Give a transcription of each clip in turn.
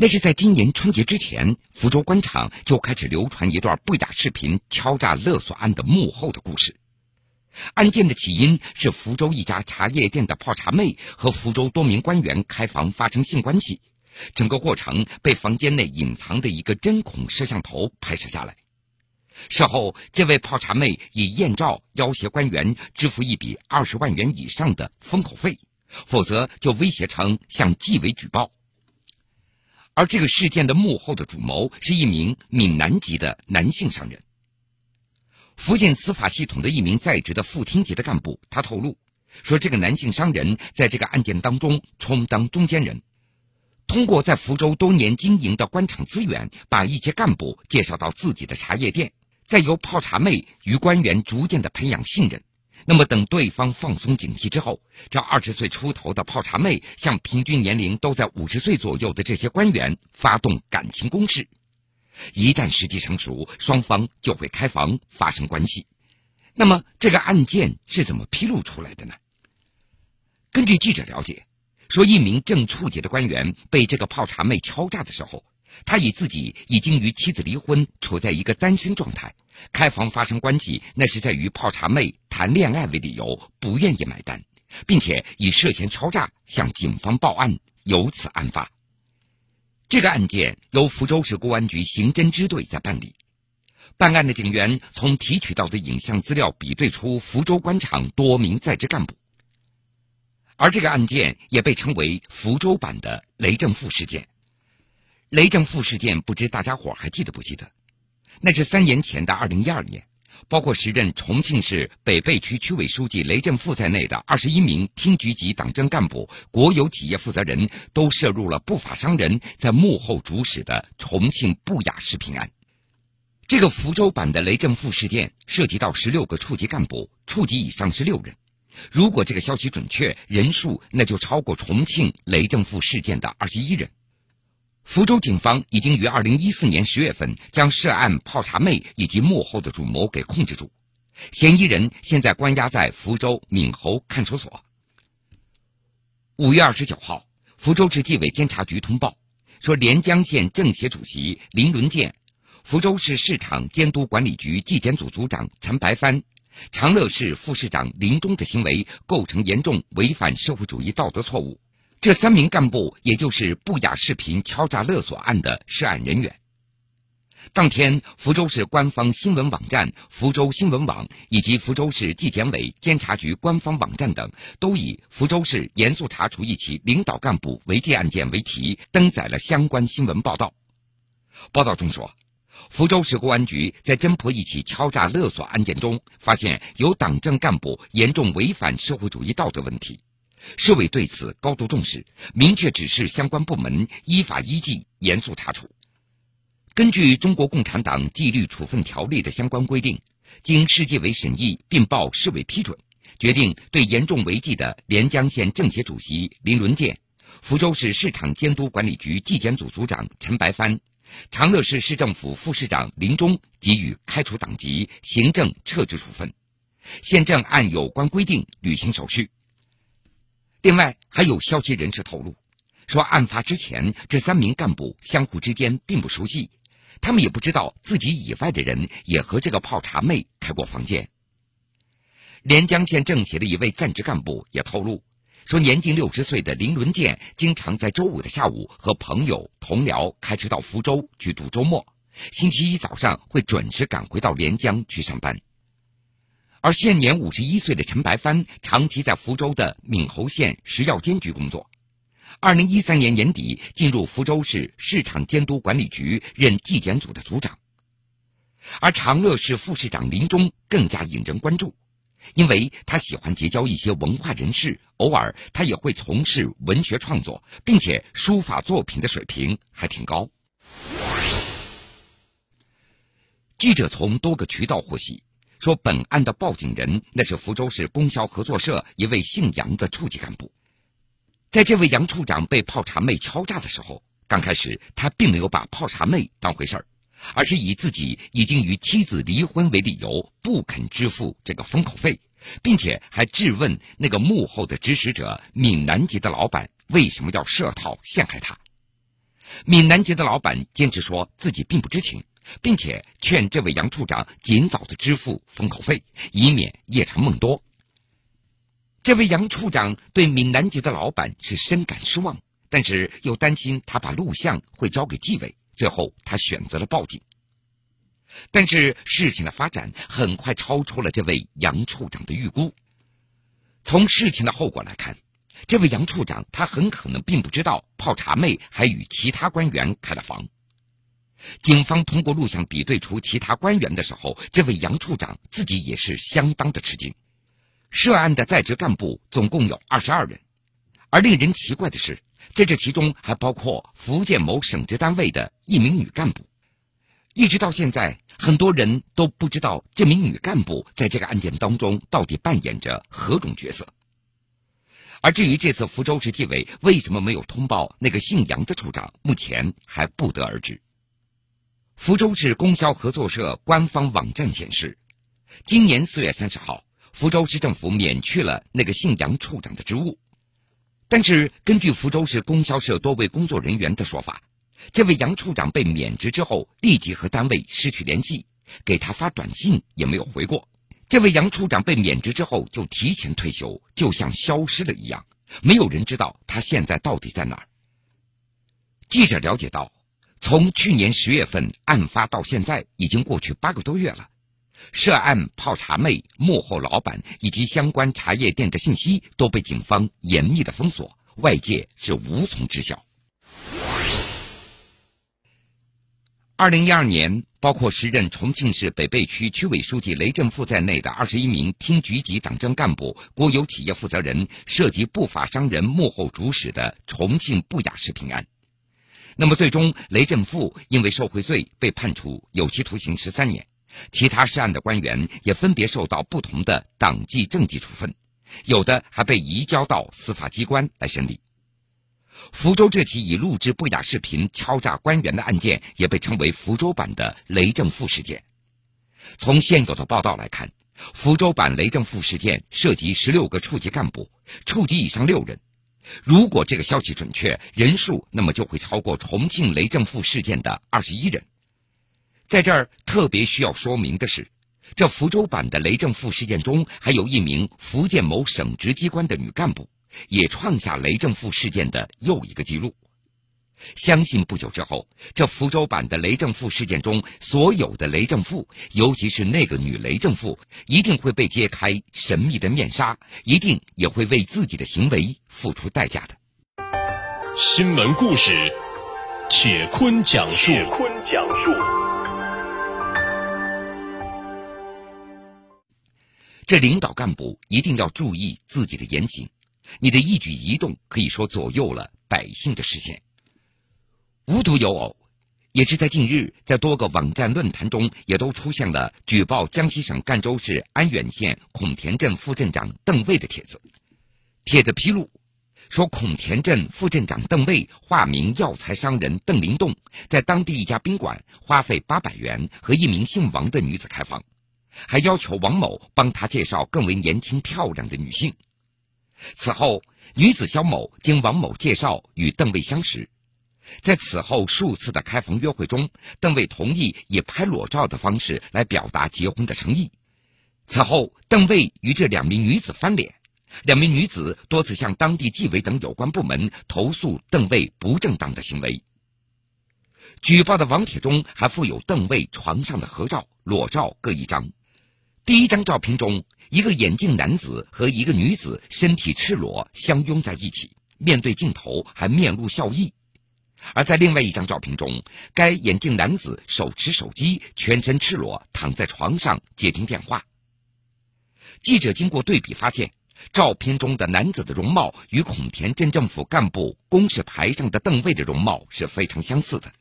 那是在今年春节之前，福州官场就开始流传一段不雅视频敲诈勒索案的幕后的故事。案件的起因是福州一家茶叶店的泡茶妹和福州多名官员开房发生性关系，整个过程被房间内隐藏的一个针孔摄像头拍摄下来。事后，这位泡茶妹以艳照要挟官员支付一笔二十万元以上的封口费，否则就威胁称向纪委举报。而这个事件的幕后的主谋是一名闽南籍的男性商人。福建司法系统的一名在职的副厅级的干部，他透露说，这个男性商人在这个案件当中充当中间人，通过在福州多年经营的官场资源，把一些干部介绍到自己的茶叶店，再由泡茶妹与官员逐渐的培养信任。那么，等对方放松警惕之后，这二十岁出头的泡茶妹向平均年龄都在五十岁左右的这些官员发动感情攻势。一旦时机成熟，双方就会开房发生关系。那么，这个案件是怎么披露出来的呢？根据记者了解，说一名正处级的官员被这个泡茶妹敲诈的时候。他以自己已经与妻子离婚，处在一个单身状态，开房发生关系，那是在与泡茶妹谈恋爱为理由，不愿意买单，并且以涉嫌敲诈向警方报案，由此案发。这个案件由福州市公安局刑侦支队在办理，办案的警员从提取到的影像资料比对出福州官场多名在职干部，而这个案件也被称为福州版的雷政富事件。雷政富事件，不知大家伙还记得不记得？那是三年前的二零一二年，包括时任重庆市北碚区区委书记雷正富在内的二十一名厅局级党政干部、国有企业负责人都涉入了不法商人在幕后主使的重庆不雅视频案。这个福州版的雷政富事件涉及到十六个处级干部，处级以上是六人。如果这个消息准确，人数那就超过重庆雷政富事件的二十一人。福州警方已经于二零一四年十月份将涉案泡茶妹以及幕后的主谋给控制住，嫌疑人现在关押在福州闽侯看守所。五月二十九号，福州市纪委监察局通报说，连江县政协主席林伦健、福州市市场监督管理局纪检组组长陈白帆、长乐市副市长林忠的行为构成严重违反社会主义道德错误。这三名干部，也就是不雅视频敲诈勒索案的涉案人员。当天，福州市官方新闻网站福州新闻网以及福州市纪检委监察局官方网站等，都以“福州市严肃查处一起领导干部违纪案件”为题，登载了相关新闻报道。报道中说，福州市公安局在侦破一起敲诈勒索案件中，发现有党政干部严重违反社会主义道德问题。市委对此高度重视，明确指示相关部门依法依纪严肃查处。根据《中国共产党纪律处分条例》的相关规定，经市纪委审议并报市委批准，决定对严重违纪的连江县政协主席林伦健、福州市市场监督管理局纪检组组长陈白帆、长乐市市政府副市长林忠给予开除党籍、行政撤职处分。现正按有关规定履行手续。另外，还有消息人士透露，说案发之前，这三名干部相互之间并不熟悉，他们也不知道自己以外的人也和这个泡茶妹开过房间。连江县政协的一位在职干部也透露，说年近六十岁的林伦健经常在周五的下午和朋友同僚开车到福州去度周末，星期一早上会准时赶回到连江去上班。而现年五十一岁的陈白帆，长期在福州的闽侯县食药监局工作。二零一三年年底进入福州市市场监督管理局任纪检组的组长。而长乐市副市长林忠更加引人关注，因为他喜欢结交一些文化人士，偶尔他也会从事文学创作，并且书法作品的水平还挺高。记者从多个渠道获悉。说本案的报警人那是福州市供销合作社一位姓杨的处级干部，在这位杨处长被泡茶妹敲诈的时候，刚开始他并没有把泡茶妹当回事儿，而是以自己已经与妻子离婚为理由，不肯支付这个封口费，并且还质问那个幕后的指使者闽南籍的老板为什么要设套陷害他。闽南籍的老板坚持说自己并不知情，并且劝这位杨处长尽早的支付封口费，以免夜长梦多。这位杨处长对闽南籍的老板是深感失望，但是又担心他把录像会交给纪委，最后他选择了报警。但是事情的发展很快超出了这位杨处长的预估。从事情的后果来看，这位杨处长他很可能并不知道泡茶妹还与其他官员开了房。警方通过录像比对出其他官员的时候，这位杨处长自己也是相当的吃惊。涉案的在职干部总共有二十二人，而令人奇怪的是，在这其中还包括福建某省直单位的一名女干部。一直到现在，很多人都不知道这名女干部在这个案件当中到底扮演着何种角色。而至于这次福州市纪委为什么没有通报那个姓杨的处长，目前还不得而知。福州市供销合作社官方网站显示，今年四月三十号，福州市政府免去了那个姓杨处长的职务。但是，根据福州市供销社多位工作人员的说法。这位杨处长被免职之后，立即和单位失去联系，给他发短信也没有回过。这位杨处长被免职之后就提前退休，就像消失了一样，没有人知道他现在到底在哪儿。记者了解到，从去年十月份案发到现在，已经过去八个多月了。涉案泡茶妹幕后老板以及相关茶叶店的信息都被警方严密的封锁，外界是无从知晓。二零一二年，包括时任重庆市北碚区区委书记雷振富在内的二十一名厅局级党政干部、国有企业负责人涉及不法商人幕后主使的重庆不雅食品案。那么，最终雷振富因为受贿罪被判处有期徒刑十三年，其他涉案的官员也分别受到不同的党纪政纪处分，有的还被移交到司法机关来审理。福州这起以录制不雅视频敲诈官员的案件，也被称为福州版的雷正富事件。从现有的报道来看，福州版雷正富事件涉及十六个处级干部，处级以上六人。如果这个消息准确，人数那么就会超过重庆雷政富事件的二十一人。在这儿特别需要说明的是，这福州版的雷政富事件中，还有一名福建某省直机关的女干部。也创下雷政富事件的又一个记录。相信不久之后，这福州版的雷正富事件中所有的雷正富，尤其是那个女雷正富，一定会被揭开神秘的面纱，一定也会为自己的行为付出代价的。新闻故事，铁坤讲述。铁坤讲述。这领导干部一定要注意自己的言行。你的一举一动可以说左右了百姓的视线。无独有偶，也是在近日，在多个网站论坛中，也都出现了举报江西省赣州市安远县孔田镇副镇长邓卫的帖子。帖子披露说，孔田镇副镇长邓卫化名药材商人邓林栋，在当地一家宾馆花费八百元和一名姓王的女子开房，还要求王某帮他介绍更为年轻漂亮的女性。此后，女子肖某经王某介绍与邓卫相识，在此后数次的开房约会中，邓卫同意以拍裸照的方式来表达结婚的诚意。此后，邓卫与这两名女子翻脸，两名女子多次向当地纪委等有关部门投诉邓卫不正当的行为。举报的网帖中还附有邓卫床上的合照、裸照各一张。第一张照片中。一个眼镜男子和一个女子身体赤裸相拥在一起，面对镜头还面露笑意；而在另外一张照片中，该眼镜男子手持手机，全身赤裸躺在床上接听电话。记者经过对比发现，照片中的男子的容貌与孔田镇政府干部公示牌上的邓卫的容貌是非常相似的。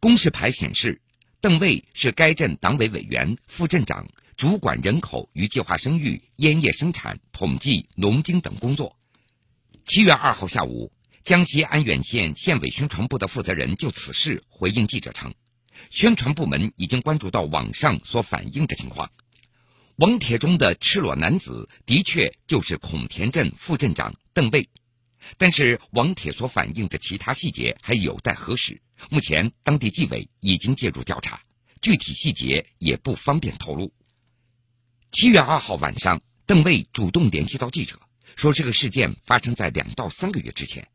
公示牌显示，邓卫是该镇党委委员、副镇长。主管人口与计划生育、烟叶生产、统计、农经等工作。七月二号下午，江西安远县县委宣传部的负责人就此事回应记者称，宣传部门已经关注到网上所反映的情况。网帖中的赤裸男子的确就是孔田镇副镇长邓卫，但是网帖所反映的其他细节还有待核实。目前，当地纪委已经介入调查，具体细节也不方便透露。七月二号晚上，邓卫主动联系到记者，说这个事件发生在两到三个月之前。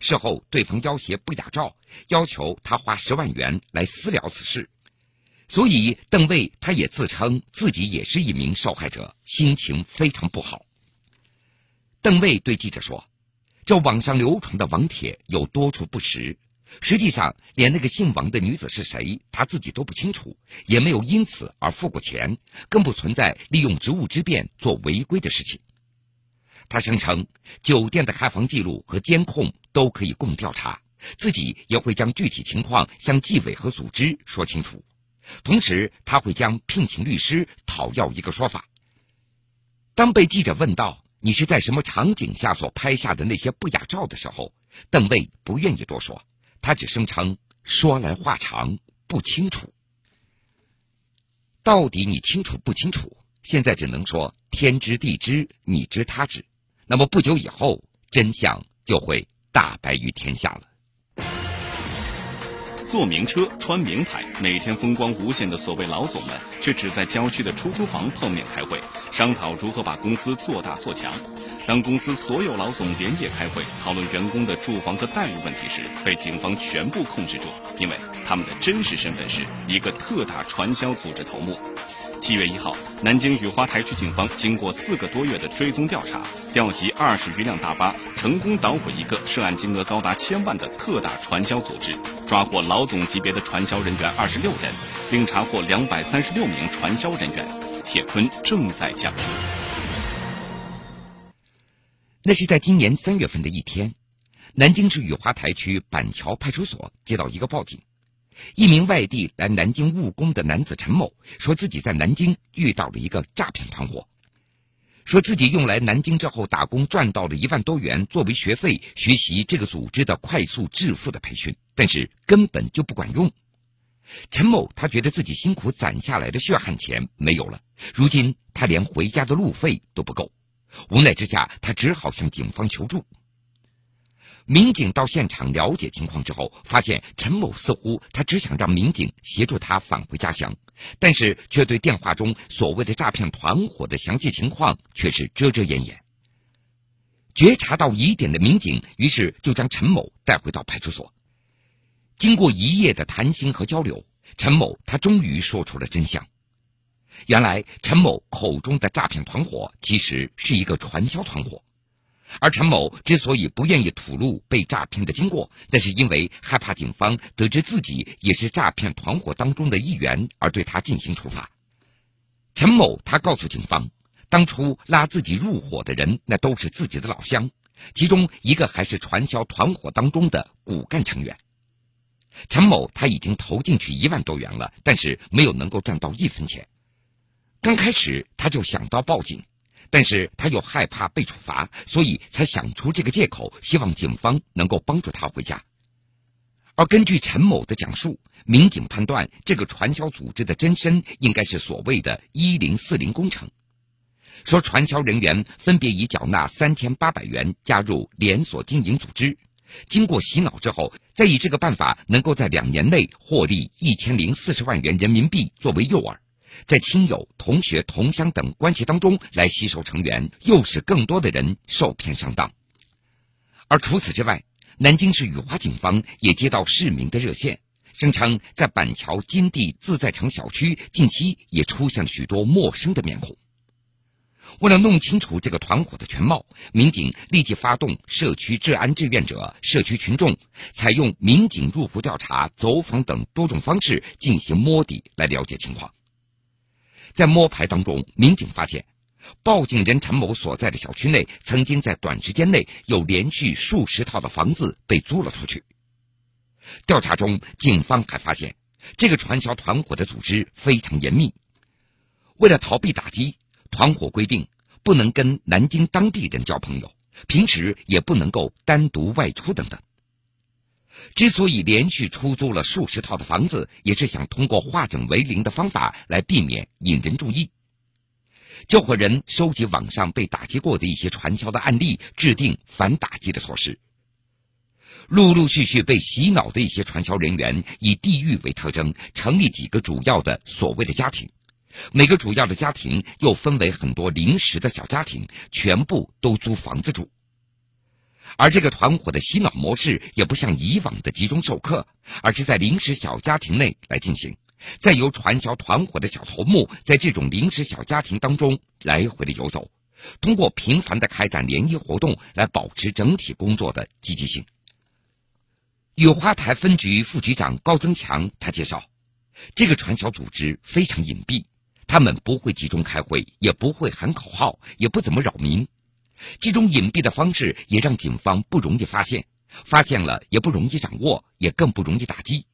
事后，对方要挟不雅照，要求他花十万元来私了此事。所以，邓卫他也自称自己也是一名受害者，心情非常不好。邓卫对记者说：“这网上流传的网帖有多处不实，实际上连那个姓王的女子是谁，他自己都不清楚，也没有因此而付过钱，更不存在利用职务之便做违规的事情。”他声称，酒店的开房记录和监控都可以供调查，自己也会将具体情况向纪委和组织说清楚。同时，他会将聘请律师讨要一个说法。当被记者问到你是在什么场景下所拍下的那些不雅照的时候，邓卫不愿意多说，他只声称说来话长，不清楚。到底你清楚不清楚？现在只能说天知地知，你知他知。那么不久以后，真相就会大白于天下了。坐名车、穿名牌、每天风光无限的所谓老总们，却只在郊区的出租房碰面开会，商讨如何把公司做大做强。当公司所有老总连夜开会讨论员工的住房和待遇问题时，被警方全部控制住，因为他们的真实身份是一个特大传销组织头目。七月一号，南京雨花台区警方经过四个多月的追踪调查，调集二十余辆大巴，成功捣毁一个涉案金额高达千万的特大传销组织，抓获老总级别的传销人员二十六人，并查获两百三十六名传销人员。铁坤正在讲述。那是在今年三月份的一天，南京市雨花台区板桥派出所接到一个报警。一名外地来南京务工的男子陈某说自己在南京遇到了一个诈骗团伙，说自己用来南京之后打工赚到了一万多元作为学费学习这个组织的快速致富的培训，但是根本就不管用。陈某他觉得自己辛苦攒下来的血汗钱没有了，如今他连回家的路费都不够，无奈之下他只好向警方求助。民警到现场了解情况之后，发现陈某似乎他只想让民警协助他返回家乡，但是却对电话中所谓的诈骗团伙的详细情况却是遮遮掩掩。觉察到疑点的民警于是就将陈某带回到派出所。经过一夜的谈心和交流，陈某他终于说出了真相。原来陈某口中的诈骗团伙其实是一个传销团伙。而陈某之所以不愿意吐露被诈骗的经过，那是因为害怕警方得知自己也是诈骗团伙当中的一员，而对他进行处罚。陈某他告诉警方，当初拉自己入伙的人，那都是自己的老乡，其中一个还是传销团伙当中的骨干成员。陈某他已经投进去一万多元了，但是没有能够赚到一分钱。刚开始他就想到报警。但是他又害怕被处罚，所以才想出这个借口，希望警方能够帮助他回家。而根据陈某的讲述，民警判断这个传销组织的真身应该是所谓的“一零四零工程”，说传销人员分别以缴纳三千八百元加入连锁经营组织，经过洗脑之后，再以这个办法能够在两年内获利一千零四十万元人民币作为诱饵。在亲友、同学、同乡等关系当中来吸收成员，诱使更多的人受骗上当。而除此之外，南京市雨花警方也接到市民的热线，声称在板桥金地自在城小区近期也出现了许多陌生的面孔。为了弄清楚这个团伙的全貌，民警立即发动社区治安志愿者、社区群众，采用民警入户调查、走访等多种方式进行摸底，来了解情况。在摸排当中，民警发现，报警人陈某所在的小区内，曾经在短时间内有连续数十套的房子被租了出去。调查中，警方还发现，这个传销团伙的组织非常严密，为了逃避打击，团伙规定不能跟南京当地人交朋友，平时也不能够单独外出等等。之所以连续出租了数十套的房子，也是想通过化整为零的方法来避免引人注意。这伙人收集网上被打击过的一些传销的案例，制定反打击的措施。陆陆续续被洗脑的一些传销人员，以地域为特征，成立几个主要的所谓的家庭。每个主要的家庭又分为很多临时的小家庭，全部都租房子住。而这个团伙的洗脑模式也不像以往的集中授课，而是在临时小家庭内来进行，再由传销团伙的小头目在这种临时小家庭当中来回的游走，通过频繁的开展联谊活动来保持整体工作的积极性。雨花台分局副局长高增强他介绍，这个传销组织非常隐蔽，他们不会集中开会，也不会喊口号，也不怎么扰民。这种隐蔽的方式也让警方不容易发现，发现了也不容易掌握，也更不容易打击。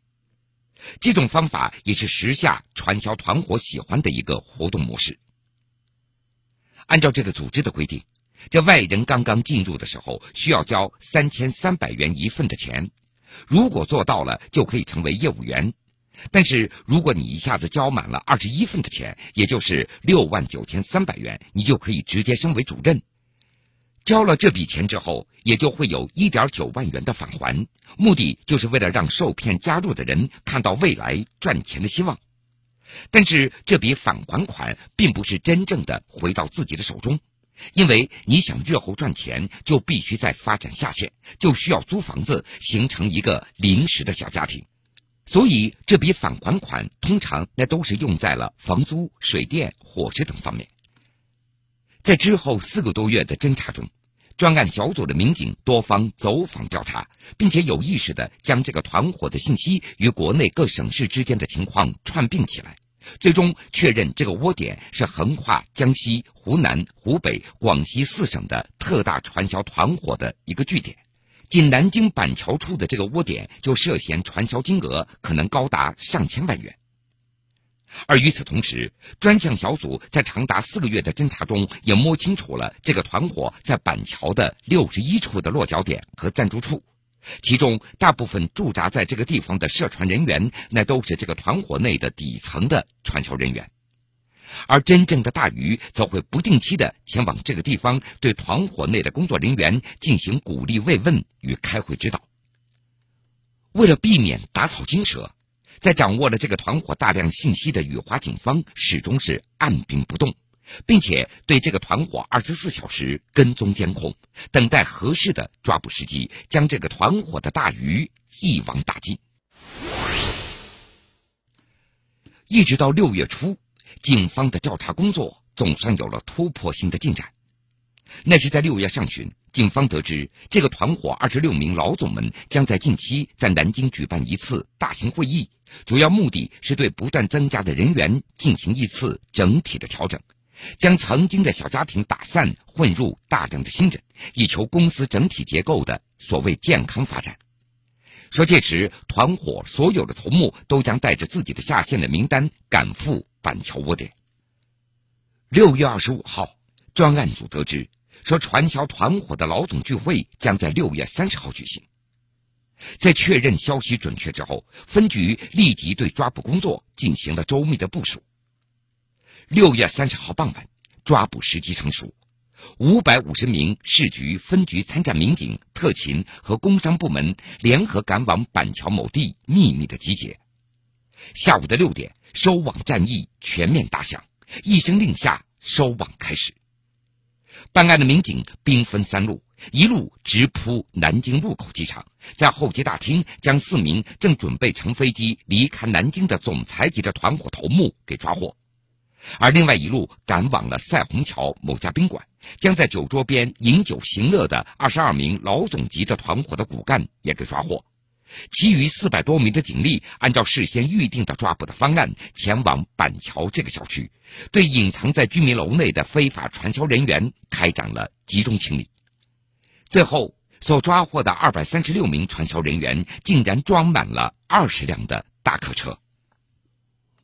这种方法也是时下传销团伙喜欢的一个活动模式。按照这个组织的规定，这外人刚刚进入的时候需要交三千三百元一份的钱，如果做到了就可以成为业务员。但是如果你一下子交满了二十一份的钱，也就是六万九千三百元，你就可以直接升为主任。交了这笔钱之后，也就会有一点九万元的返还，目的就是为了让受骗加入的人看到未来赚钱的希望。但是这笔返还款并不是真正的回到自己的手中，因为你想日后赚钱，就必须再发展下线，就需要租房子，形成一个临时的小家庭。所以这笔返还款通常那都是用在了房租、水电、伙食等方面。在之后四个多月的侦查中，专案小组的民警多方走访调查，并且有意识的将这个团伙的信息与国内各省市之间的情况串并起来，最终确认这个窝点是横跨江西、湖南、湖北、广西四省的特大传销团伙的一个据点。仅南京板桥处的这个窝点就涉嫌传销金额可能高达上千万元。而与此同时，专项小组在长达四个月的侦查中，也摸清楚了这个团伙在板桥的六十一处的落脚点和暂住处，其中大部分驻扎在这个地方的涉传人员，那都是这个团伙内的底层的传销人员，而真正的大鱼则会不定期的前往这个地方，对团伙内的工作人员进行鼓励慰问与开会指导，为了避免打草惊蛇。在掌握了这个团伙大量信息的雨华警方始终是按兵不动，并且对这个团伙二十四小时跟踪监控，等待合适的抓捕时机，将这个团伙的大鱼一网打尽。一直到六月初，警方的调查工作总算有了突破性的进展。那是在六月上旬。警方得知，这个团伙二十六名老总们将在近期在南京举办一次大型会议，主要目的是对不断增加的人员进行一次整体的调整，将曾经的小家庭打散，混入大量的新人，以求公司整体结构的所谓健康发展。说届时，团伙所有的头目都将带着自己的下线的名单赶赴板桥窝点。六月二十五号，专案组得知。说传销团伙的老总聚会将在六月三十号举行。在确认消息准确之后，分局立即对抓捕工作进行了周密的部署。六月三十号傍晚，抓捕时机成熟，五百五十名市局、分局参战民警、特勤和工商部门联合赶往板桥某地，秘密的集结。下午的六点，收网战役全面打响，一声令下，收网开始。办案的民警兵分三路，一路直扑南京禄口机场，在候机大厅将四名正准备乘飞机离开南京的总裁级的团伙头目给抓获；而另外一路赶往了赛虹桥某家宾馆，将在酒桌边饮酒行乐的二十二名老总级的团伙的骨干也给抓获。其余四百多名的警力，按照事先预定的抓捕的方案，前往板桥这个小区，对隐藏在居民楼内的非法传销人员开展了集中清理。最后，所抓获的二百三十六名传销人员，竟然装满了二十辆的大客车。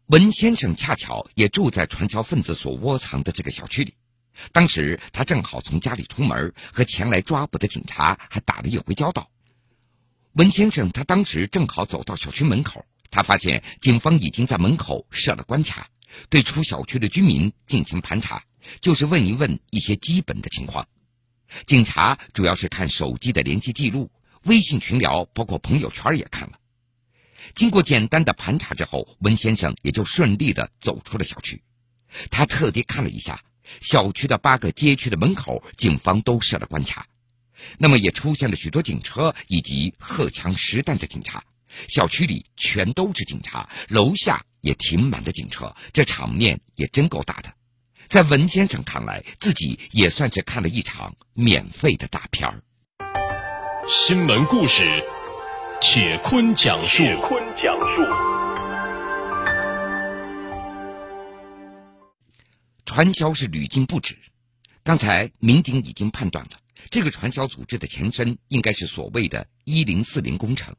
文先生恰巧也住在传销分子所窝藏的这个小区里，当时他正好从家里出门，和前来抓捕的警察还打了一回交道。文先生他当时正好走到小区门口，他发现警方已经在门口设了关卡，对出小区的居民进行盘查。就是问一问一些基本的情况。警察主要是看手机的联系记录、微信群聊，包括朋友圈也看了。经过简单的盘查之后，文先生也就顺利的走出了小区。他特地看了一下小区的八个街区的门口，警方都设了关卡，那么也出现了许多警车以及荷枪实弹的警察。小区里全都是警察，楼下也停满了警车，这场面也真够大的。在文先生看来，自己也算是看了一场免费的大片儿。新闻故事，铁坤讲述。铁坤讲述。传销是屡禁不止。刚才民警已经判断了，这个传销组织的前身应该是所谓的“一零四零工程”。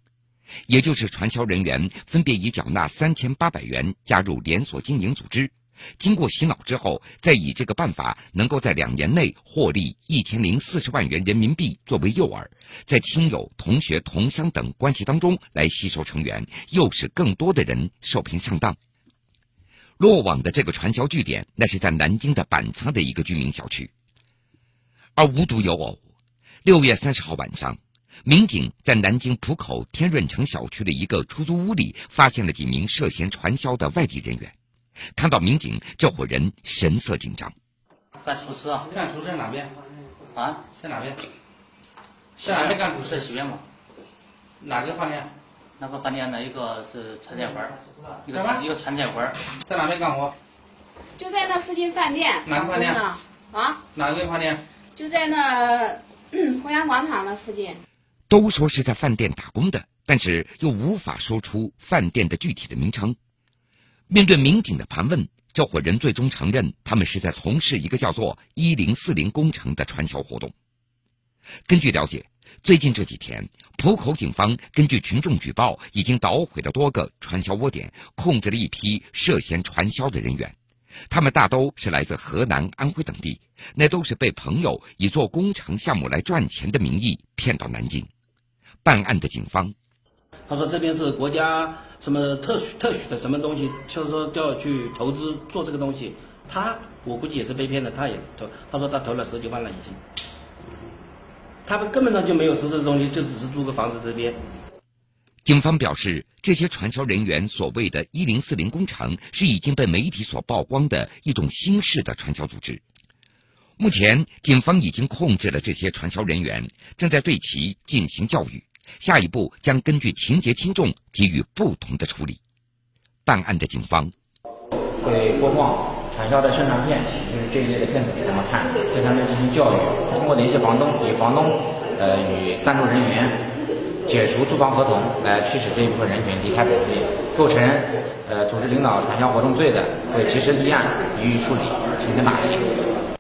也就是传销人员分别以缴纳三千八百元加入连锁经营组织，经过洗脑之后，再以这个办法能够在两年内获利一千零四十万元人民币作为诱饵，在亲友、同学、同乡等关系当中来吸收成员，诱使更多的人受骗上当。落网的这个传销据点，那是在南京的板仓的一个居民小区。而无独有偶，六月三十号晚上。民警在南京浦口天润城小区的一个出租屋里，发现了几名涉嫌传销的外地人员。看到民警，这伙人神色紧张。干厨师啊？干厨师在哪边？啊？在哪边？在哪边干厨师？西边嘛？哪个饭店？那个饭店的一个这川菜馆一个一个川菜馆在哪边干活？就在那附近饭店。哪个饭店？啊？哪个饭店？就在那弘阳广场那附近。都说是在饭店打工的，但是又无法说出饭店的具体的名称。面对民警的盘问，这伙人最终承认他们是在从事一个叫做“一零四零工程”的传销活动。根据了解，最近这几天，浦口警方根据群众举报，已经捣毁了多个传销窝点，控制了一批涉嫌传销的人员。他们大都是来自河南、安徽等地，那都是被朋友以做工程项目来赚钱的名义骗到南京。办案的警方，他说这边是国家什么特许特许的什么东西，就是说就要去投资做这个东西。他我估计也是被骗的，他也投，他说他投了十几万了已经。他们根本上就没有实质的东西，就只是租个房子这边。警方表示，这些传销人员所谓的“一零四零工程”是已经被媒体所曝光的一种新式的传销组织。目前，警方已经控制了这些传销人员，正在对其进行教育。下一步将根据情节轻重给予不同的处理。办案的警方会播放传销的宣传片，就是这一类的片子怎么看，对他们进行教育。通过联系房东，给房东呃与赞助人员解除租房合同，来驱使这一部分人群离开本地。构成呃组织领导传销活动罪的，会及时立案，予以处理，进行打击。